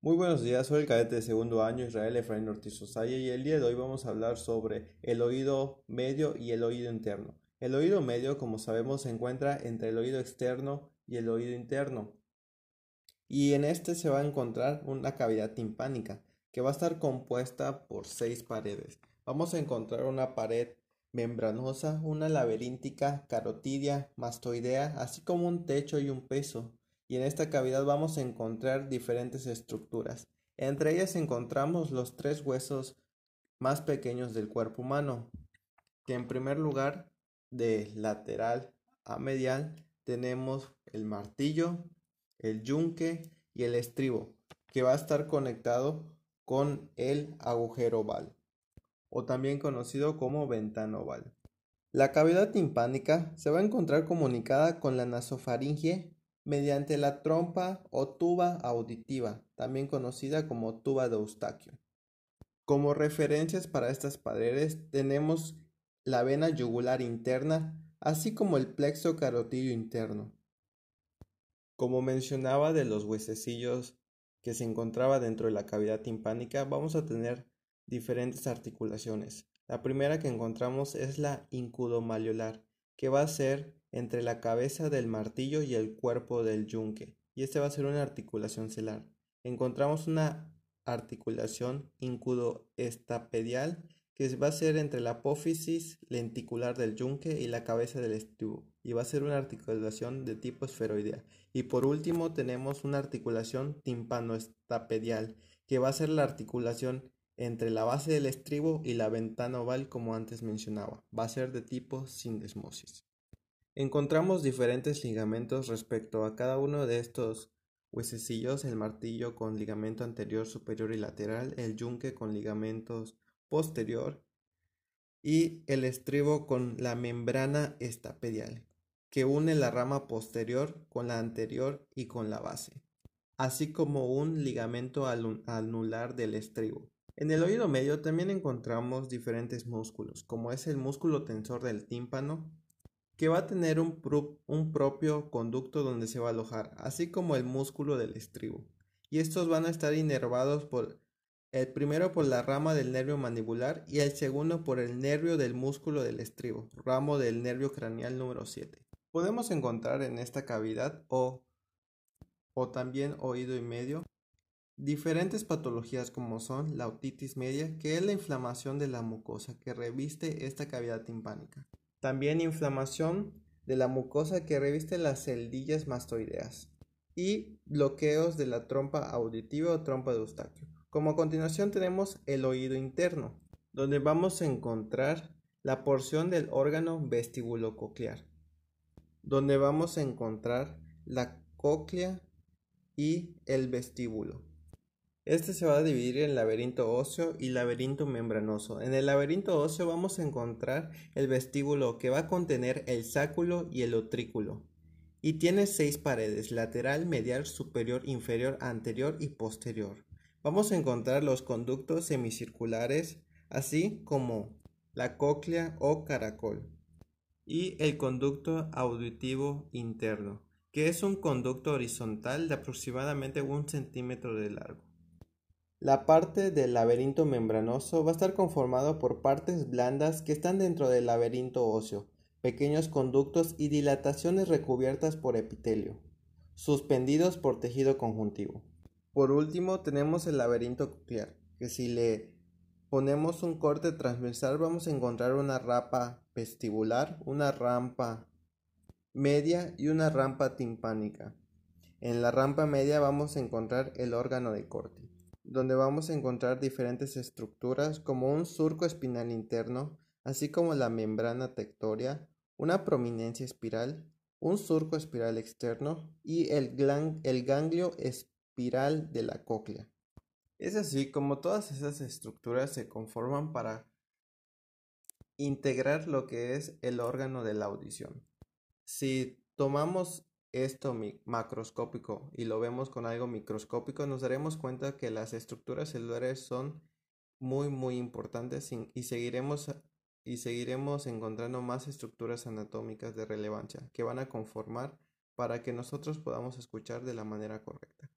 Muy buenos días, soy el cadete de segundo año Israel Efraín Ortiz Osaya y el día de hoy vamos a hablar sobre el oído medio y el oído interno. El oído medio, como sabemos, se encuentra entre el oído externo y el oído interno. Y en este se va a encontrar una cavidad timpánica que va a estar compuesta por seis paredes. Vamos a encontrar una pared membranosa, una laberíntica, carotidia, mastoidea, así como un techo y un peso y en esta cavidad vamos a encontrar diferentes estructuras. Entre ellas encontramos los tres huesos más pequeños del cuerpo humano, que en primer lugar de lateral a medial tenemos el martillo, el yunque y el estribo, que va a estar conectado con el agujero oval, o también conocido como ventana oval. La cavidad timpánica se va a encontrar comunicada con la nasofaringe mediante la trompa o tuba auditiva, también conocida como tuba de Eustaquio. Como referencias para estas paredes tenemos la vena yugular interna, así como el plexo carotidio interno. Como mencionaba de los huesecillos que se encontraba dentro de la cavidad timpánica, vamos a tener diferentes articulaciones. La primera que encontramos es la incudomaliolar, que va a ser entre la cabeza del martillo y el cuerpo del yunque, y este va a ser una articulación celar. Encontramos una articulación incudoestapedial que va a ser entre la apófisis lenticular del yunque y la cabeza del estribo, y va a ser una articulación de tipo esferoidea. Y por último tenemos una articulación timpanoestapedial, que va a ser la articulación entre la base del estribo y la ventana oval como antes mencionaba. Va a ser de tipo sindesmosis. Encontramos diferentes ligamentos respecto a cada uno de estos huesecillos, el martillo con ligamento anterior, superior y lateral, el yunque con ligamentos posterior y el estribo con la membrana estapedial, que une la rama posterior con la anterior y con la base, así como un ligamento anular del estribo. En el oído medio también encontramos diferentes músculos, como es el músculo tensor del tímpano, que va a tener un, propio conducto donde se va a alojar, así como el músculo del estribo. Y estos van a estar inervados por el primero por la rama del nervio mandibular y el segundo por el nervio del músculo del estribo, ramo del nervio craneal número 7. Podemos encontrar en esta cavidad o, o también oído y medio diferentes patologías como son la otitis media, que es la inflamación de la mucosa que reviste esta cavidad timpánica. También inflamación de la mucosa que reviste las celdillas mastoideas y bloqueos de la trompa auditiva o trompa de Eustaquio. Como a continuación tenemos el oído interno, donde vamos a encontrar la porción del órgano vestibulococlear, donde vamos a encontrar la cóclea y el vestíbulo. Este se va a dividir en laberinto óseo y laberinto membranoso. En el laberinto óseo vamos a encontrar el vestíbulo que va a contener el sáculo y el utrículo. Y tiene seis paredes, lateral, medial, superior, inferior, anterior y posterior. Vamos a encontrar los conductos semicirculares, así como la cóclea o caracol. Y el conducto auditivo interno, que es un conducto horizontal de aproximadamente un centímetro de largo. La parte del laberinto membranoso va a estar conformado por partes blandas que están dentro del laberinto óseo, pequeños conductos y dilataciones recubiertas por epitelio, suspendidos por tejido conjuntivo. Por último tenemos el laberinto coclear, que si le ponemos un corte transversal vamos a encontrar una rapa vestibular, una rampa media y una rampa timpánica. En la rampa media vamos a encontrar el órgano de corte donde vamos a encontrar diferentes estructuras como un surco espinal interno, así como la membrana tectoria, una prominencia espiral, un surco espiral externo y el, el ganglio espiral de la cóclea. Es así como todas esas estructuras se conforman para integrar lo que es el órgano de la audición. Si tomamos esto macroscópico y lo vemos con algo microscópico, nos daremos cuenta que las estructuras celulares son muy muy importantes y seguiremos y seguiremos encontrando más estructuras anatómicas de relevancia que van a conformar para que nosotros podamos escuchar de la manera correcta.